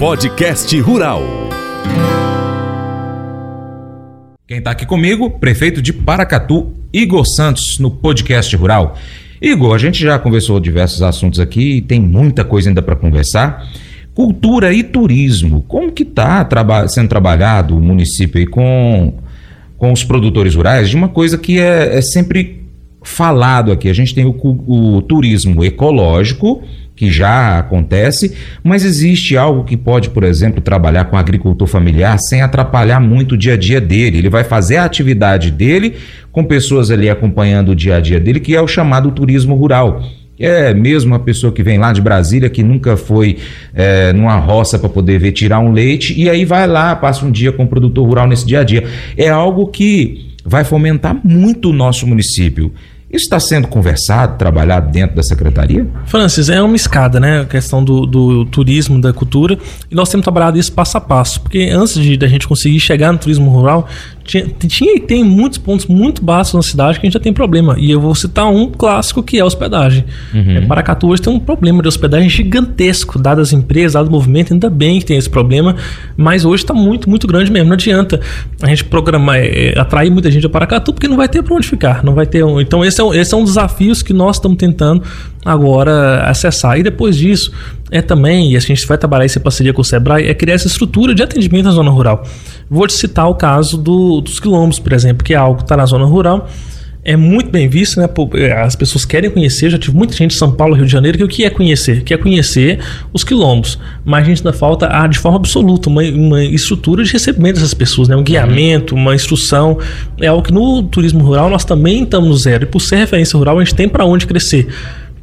Podcast Rural. Quem está aqui comigo, prefeito de Paracatu, Igor Santos, no Podcast Rural. Igor, a gente já conversou diversos assuntos aqui e tem muita coisa ainda para conversar. Cultura e turismo, como que está traba sendo trabalhado o município aí com, com os produtores rurais de uma coisa que é, é sempre falado aqui. A gente tem o, o turismo ecológico, que já acontece, mas existe algo que pode, por exemplo, trabalhar com agricultor familiar sem atrapalhar muito o dia a dia dele. Ele vai fazer a atividade dele com pessoas ali acompanhando o dia a dia dele, que é o chamado turismo rural. É mesmo a pessoa que vem lá de Brasília, que nunca foi é, numa roça para poder ver tirar um leite, e aí vai lá, passa um dia com o produtor rural nesse dia a dia. É algo que vai fomentar muito o nosso município. Isso está sendo conversado, trabalhado dentro da secretaria? Francis, é uma escada, né? A questão do, do turismo, da cultura. E nós temos trabalhado isso passo a passo. Porque antes de a gente conseguir chegar no turismo rural, tinha, tinha e tem muitos pontos muito baixos na cidade que a gente já tem problema. E eu vou citar um clássico que é a hospedagem. Uhum. É, Paracatu hoje tem um problema de hospedagem gigantesco, dadas as empresas, dado o movimento, ainda bem que tem esse problema, mas hoje está muito, muito grande mesmo. Não adianta a gente programar, é, atrair muita gente a Paracatu, porque não vai ter para onde ficar. Não vai ter um, então, esse é, esse é um desafio que nós estamos tentando agora acessar. E depois disso, é também, e a gente vai trabalhar isso em parceria com o Sebrae, é criar essa estrutura de atendimento na zona rural. Vou te citar o caso do, dos quilombos, por exemplo, que é algo que está na zona rural, é muito bem visto, né? É, as pessoas querem conhecer. Já tive muita gente de São Paulo, Rio de Janeiro, que o que é conhecer? Quer conhecer os quilombos. Mas a gente ainda falta, ah, de forma absoluta, uma, uma estrutura de recebimento dessas pessoas, né? Um guiamento, uma instrução. É algo que no turismo rural nós também estamos no zero. E por ser referência rural, a gente tem para onde crescer.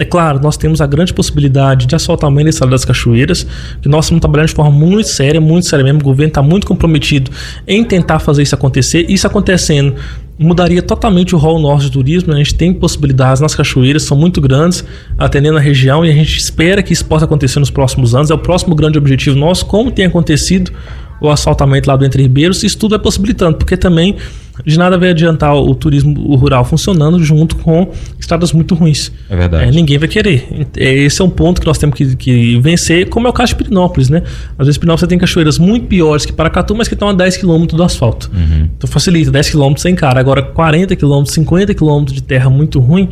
É claro, nós temos a grande possibilidade de asfaltamento da estrada das cachoeiras, que nós estamos trabalhando de forma muito séria, muito séria mesmo. O governo está muito comprometido em tentar fazer isso acontecer. Isso acontecendo mudaria totalmente o rol nosso de turismo. Né? A gente tem possibilidades nas cachoeiras, são muito grandes, atendendo a região, e a gente espera que isso possa acontecer nos próximos anos. É o próximo grande objetivo nosso, como tem acontecido o asfaltamento lá do Entre Ribeiros, isso tudo é possibilitando, porque também de nada vai adiantar o turismo rural funcionando junto com estradas muito ruins. É verdade. É, ninguém vai querer. É, esse é um ponto que nós temos que, que, vencer, como é o caso de Pirinópolis, né? Às vezes Pirinópolis tem cachoeiras muito piores que Paracatu, mas que estão a 10 km do asfalto. Uhum. Então facilita, 10 km sem cara. Agora 40 km, 50 km de terra muito ruim,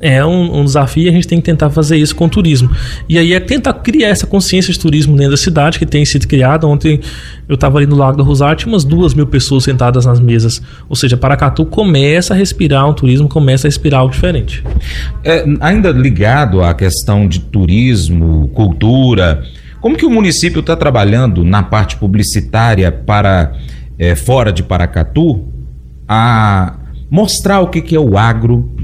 é um, um, desafio e a gente tem que tentar fazer isso com o turismo. E aí é tentar criar essa consciência de turismo dentro da cidade que tem sido criada. Ontem eu estava ali no Lago da Rosarte, umas duas mil pessoas sentadas nas mesas. Ou seja, Paracatu começa a respirar um turismo, começa a respirar algo diferente. É, ainda ligado à questão de turismo, cultura, como que o município está trabalhando na parte publicitária para é, fora de Paracatu a mostrar o que, que é o agro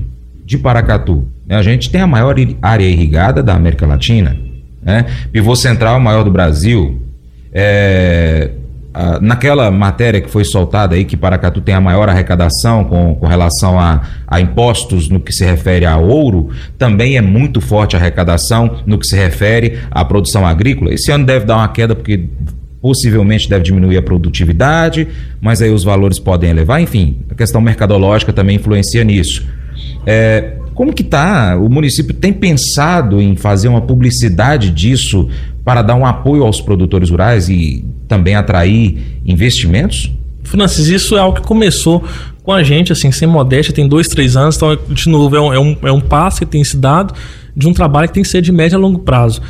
de Paracatu. A gente tem a maior área irrigada da América Latina, né? pivô central maior do Brasil. É, naquela matéria que foi soltada aí, que Paracatu tem a maior arrecadação com, com relação a, a, impostos no que se refere a ouro, também é muito forte a arrecadação no que se refere à produção agrícola. Esse ano deve dar uma queda porque possivelmente deve diminuir a produtividade, mas aí os valores podem elevar. Enfim, a questão mercadológica também influencia nisso. É, como que tá? O município tem pensado em fazer uma publicidade disso para dar um apoio aos produtores rurais e também atrair investimentos? Francis, isso é algo que começou com a gente, assim, sem modéstia, tem dois, três anos, então, de novo, é um, é um, é um passo que tem se dado de um trabalho que tem que ser de médio a longo prazo.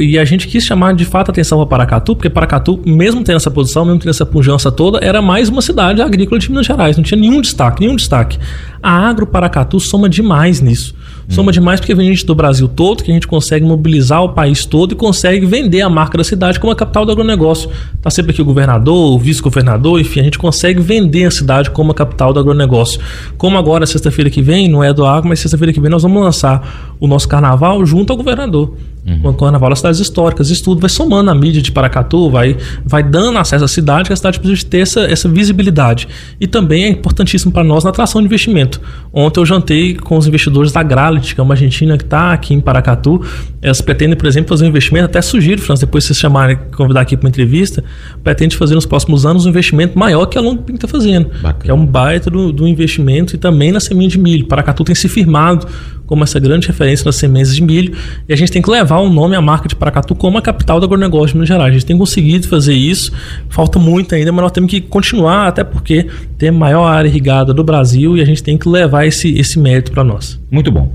E a gente quis chamar de fato a atenção para Paracatu, porque Paracatu, mesmo tendo essa posição, mesmo tendo essa pujança toda, era mais uma cidade agrícola de Minas Gerais, não tinha nenhum destaque, nenhum destaque. A Agro Paracatu soma demais nisso. Soma demais porque vem gente do Brasil todo, que a gente consegue mobilizar o país todo e consegue vender a marca da cidade como a capital do agronegócio. Está sempre aqui o governador, o vice-governador, enfim, a gente consegue vender a cidade como a capital do agronegócio. Como agora, sexta-feira que vem, não é do agro, mas sexta-feira que vem nós vamos lançar o nosso carnaval junto ao governador. Uhum. O carnaval das cidades históricas, isso tudo vai somando a mídia de Paracatu, vai, vai dando acesso à cidade, que a cidade precisa ter essa, essa visibilidade. E também é importantíssimo para nós na atração de investimento. Ontem eu jantei com os investidores da Gralit, que é uma argentina que está aqui em Paracatu. Elas pretendem, por exemplo, fazer um investimento, até sugiro, França, depois vocês chamarem, convidar aqui para uma entrevista, pretende fazer nos próximos anos um investimento maior que a Long Ping está fazendo. Bacana. Que é um baita do, do investimento e também na semente de milho. Paracatu tem se firmado como essa grande referência nas sementes de milho. E a gente tem que levar o nome, a marca de Paracatu como a capital do agronegócio de Minas Gerais. A gente tem conseguido fazer isso, falta muito ainda, mas nós temos que continuar, até porque tem a maior área irrigada do Brasil e a gente tem que levar esse, esse mérito para nós. Muito bom.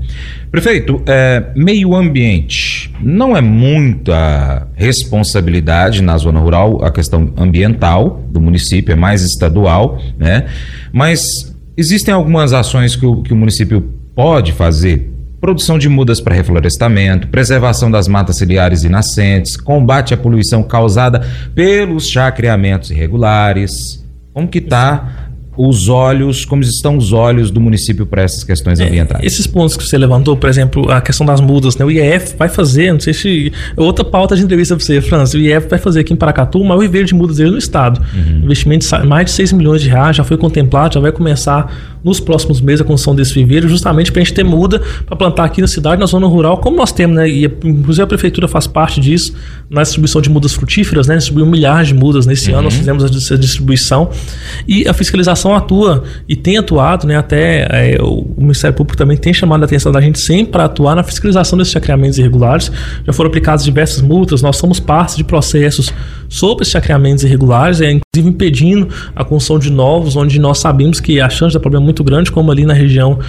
Prefeito, é, meio ambiente não é muita responsabilidade na zona rural a questão ambiental do município, é mais estadual, né? Mas existem algumas ações que o, que o município pode fazer produção de mudas para reflorestamento, preservação das matas ciliares e nascentes, combate à poluição causada pelos chacreamentos irregulares. Como que está os olhos, como estão os olhos do município para essas questões é, ambientais? É, esses pontos que você levantou, por exemplo, a questão das mudas, né? O IEF vai fazer, não sei se. Outra pauta de entrevista para você, França. O IEF vai fazer aqui em Paracatu o maior viveiro de mudas dele no estado. Uhum. Investimento de mais de 6 milhões de reais, já foi contemplado, já vai começar nos próximos meses a construção desse viveiro, justamente para a gente ter muda para plantar aqui na cidade, na zona rural, como nós temos, né? E inclusive a prefeitura faz parte disso na distribuição de mudas frutíferas, né? Distribuiu milhares de mudas nesse uhum. ano, nós fizemos essa distribuição. E a fiscalização atua e tem atuado, né? Até é, o Ministério Público também tem chamado a atenção da gente sempre para atuar na fiscalização desses chacreamentos irregulares. Já foram aplicadas diversas multas, nós somos parte de processos sobre chacreamentos irregulares, é, inclusive impedindo a construção de novos, onde nós sabemos que a chance de problema é muito grande, como ali na região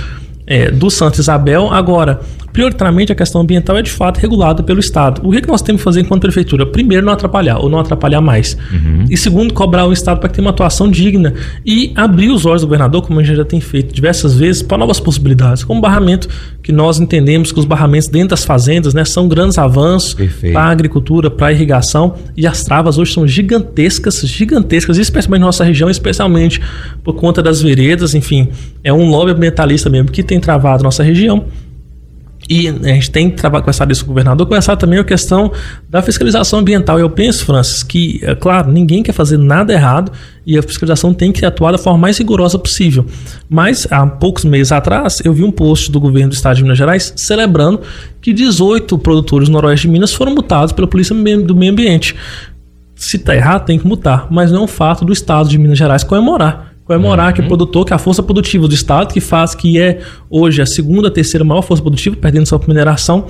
é, do Santa Isabel. Agora, prioritariamente a questão ambiental é de fato regulada pelo Estado. O que, é que nós temos que fazer enquanto prefeitura? Primeiro, não atrapalhar, ou não atrapalhar mais. Uhum. E segundo, cobrar o Estado para que tenha uma atuação digna e abrir os olhos do governador, como a gente já tem feito diversas vezes, para novas possibilidades, como barramento, que nós entendemos que os barramentos dentro das fazendas né, são grandes avanços para a agricultura, para a irrigação, e as travas hoje são gigantescas, gigantescas, especialmente na nossa região, especialmente por conta das veredas, enfim, é um lobby ambientalista mesmo que tem travado nossa região. E a gente tem conversado isso com o governador, conversado também a questão da fiscalização ambiental. Eu penso, Francis, que, é claro, ninguém quer fazer nada errado e a fiscalização tem que atuar da forma mais rigorosa possível. Mas, há poucos meses atrás, eu vi um post do governo do estado de Minas Gerais celebrando que 18 produtores noroeste de Minas foram multados pela Polícia do Meio Ambiente. Se está errado, tem que multar, mas não é um fato do estado de Minas Gerais comemorar comemorar uhum. que o produtor, que é a força produtiva do Estado, que faz que é hoje a segunda, terceira maior força produtiva, perdendo sua mineração,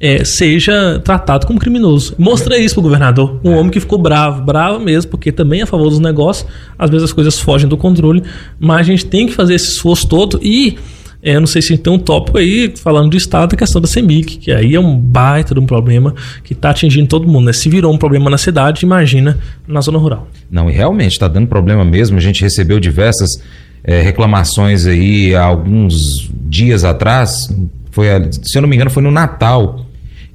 é, seja tratado como criminoso. Mostrei isso pro governador. Um homem que ficou bravo, bravo mesmo, porque também é a favor dos negócios. Às vezes as coisas fogem do controle, mas a gente tem que fazer esse esforço todo e é, eu não sei se tem um tópico aí falando do Estado da questão da CEMIC, que aí é um baita de um problema que está atingindo todo mundo. Né? Se virou um problema na cidade, imagina na zona rural. Não, e realmente está dando problema mesmo. A gente recebeu diversas é, reclamações aí há alguns dias atrás. Foi, se eu não me engano, foi no Natal.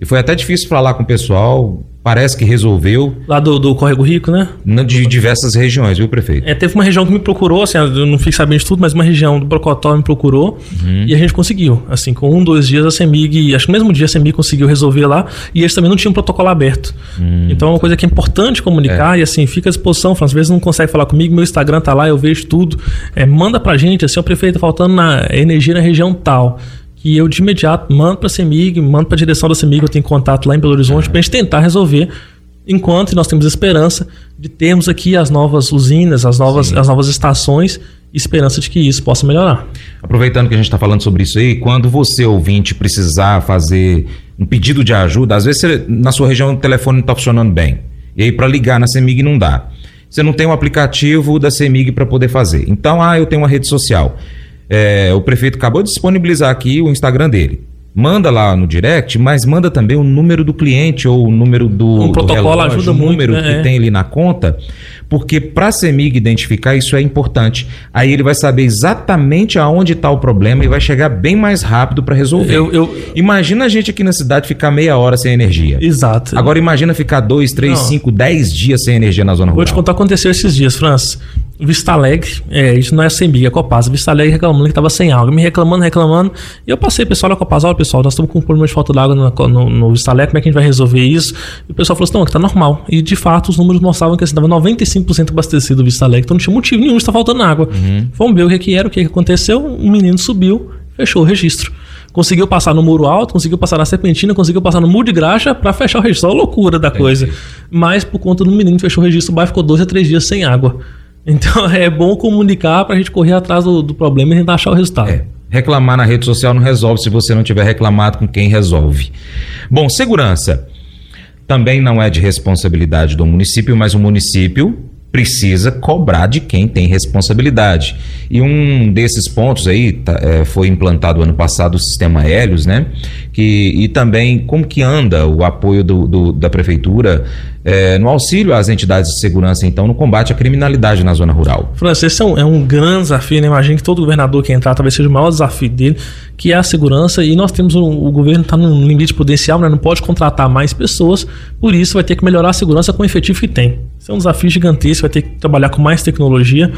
E foi até difícil falar com o pessoal parece que resolveu. Lá do, do Córrego Rico, né? De diversas regiões, viu, prefeito? É, teve uma região que me procurou, assim, eu não fiquei sabendo de tudo, mas uma região do Brocotó me procurou uhum. e a gente conseguiu. Assim, com um, dois dias a CEMIG, acho que no mesmo dia a CEMIG conseguiu resolver lá e eles também não tinham protocolo aberto. Uhum. Então é uma coisa que é importante comunicar é. e assim, fica à disposição. Às vezes não consegue falar comigo, meu Instagram tá lá, eu vejo tudo. É, manda pra gente, assim, o prefeito tá faltando na energia na região tal que eu de imediato mando para a CEMIG, mando para a direção da CEMIG, eu tenho contato lá em Belo Horizonte, para a gente tentar resolver, enquanto nós temos esperança de termos aqui as novas usinas, as novas, as novas estações, esperança de que isso possa melhorar. Aproveitando que a gente está falando sobre isso aí, quando você, ouvinte, precisar fazer um pedido de ajuda, às vezes você, na sua região o telefone não está funcionando bem, e aí para ligar na CEMIG não dá. Você não tem um aplicativo da CEMIG para poder fazer. Então, ah, eu tenho uma rede social. É, o prefeito acabou de disponibilizar aqui o Instagram dele. Manda lá no direct, mas manda também o número do cliente ou o número do, um protocolo relógio, ajuda o número muito, né? que tem ali na conta, porque para a CEMIG identificar isso é importante. Aí ele vai saber exatamente aonde está o problema e vai chegar bem mais rápido para resolver. Eu, eu... Imagina a gente aqui na cidade ficar meia hora sem energia. Exato. Agora imagina ficar dois, três, Não. cinco, dez dias sem energia na zona rural. Vou te contar o que aconteceu esses dias, França. Vista Alegre, é, isso não é CEMIG, é Copasa. Vista Alegre reclamando que estava sem água, me reclamando, reclamando. E eu passei, pessoal da Copasa, olha pessoal, nós estamos com um problema de falta d'água no, no, no Vista Alegre, como é que a gente vai resolver isso? E o pessoal falou assim, não, que tá normal. E de fato os números mostravam que estava 95% abastecido o Vista Alegre, então não tinha motivo nenhum de estar faltando água. Uhum. Vamos ver o que, que era, o que, que aconteceu. Um menino subiu, fechou o registro conseguiu passar no muro alto, conseguiu passar na serpentina, conseguiu passar no muro de graxa para fechar o registro. Olha a loucura da coisa. Mas por conta do menino fechou o registro, o bairro ficou dois a três dias sem água. Então é bom comunicar para a gente correr atrás do, do, problema e tentar achar o resultado. É. Reclamar na rede social não resolve se você não tiver reclamado com quem resolve. Bom, segurança também não é de responsabilidade do município, mas o município precisa cobrar de quem tem responsabilidade. E um desses pontos aí tá, é, foi implantado ano passado o sistema Hélios, né? Que, e também como que anda o apoio do, do da prefeitura é, no auxílio às entidades de segurança, então, no combate à criminalidade na zona rural. Francisco, esse é um, é um grande desafio, né? Imagina que todo governador que entrar talvez seja o maior desafio dele, que é a segurança, e nós temos um, o governo está num limite potencial, né? não pode contratar mais pessoas, por isso vai ter que melhorar a segurança com o efetivo que tem. Isso é um desafio gigantesco, vai ter que trabalhar com mais tecnologia.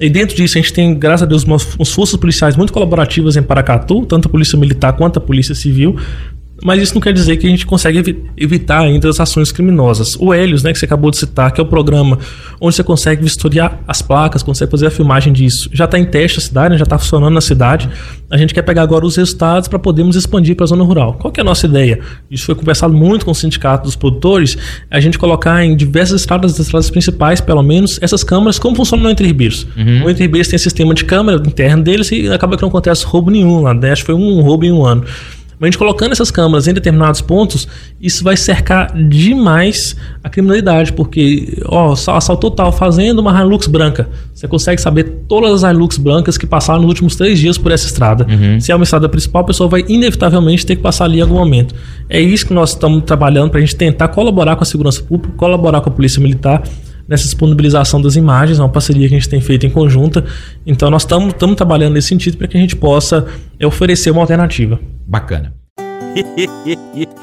E dentro disso, a gente tem, graças a Deus, umas, umas forças policiais muito colaborativas em Paracatu, tanto a Polícia Militar quanto a Polícia Civil, mas isso não quer dizer que a gente consegue evitar ainda as ações criminosas. O Helios, né, que você acabou de citar, que é o programa onde você consegue vistoriar as placas, consegue fazer a filmagem disso. Já está em teste a cidade, né, já está funcionando na cidade. A gente quer pegar agora os resultados para podermos expandir para a zona rural. Qual é a nossa ideia? Isso foi conversado muito com o sindicato dos produtores, a gente colocar em diversas estradas, das estradas principais, pelo menos, essas câmeras, como funcionam no Entre Ribeiros. Uhum. O Entre Ribeiros tem sistema de câmera interno deles e acaba que não acontece roubo nenhum lá. Né? Acho que foi um roubo em um ano. Mas a gente colocando essas câmeras em determinados pontos, isso vai cercar demais a criminalidade, porque, ó, assaltou tal fazendo uma Hilux branca. Você consegue saber todas as Hilux brancas que passaram nos últimos três dias por essa estrada. Uhum. Se é uma estrada principal, a pessoa vai inevitavelmente ter que passar ali em algum momento. É isso que nós estamos trabalhando para a gente tentar colaborar com a segurança pública, colaborar com a polícia militar nessa disponibilização das imagens, é uma parceria que a gente tem feito em conjunta. Então nós estamos trabalhando nesse sentido para que a gente possa é, oferecer uma alternativa. Bacana.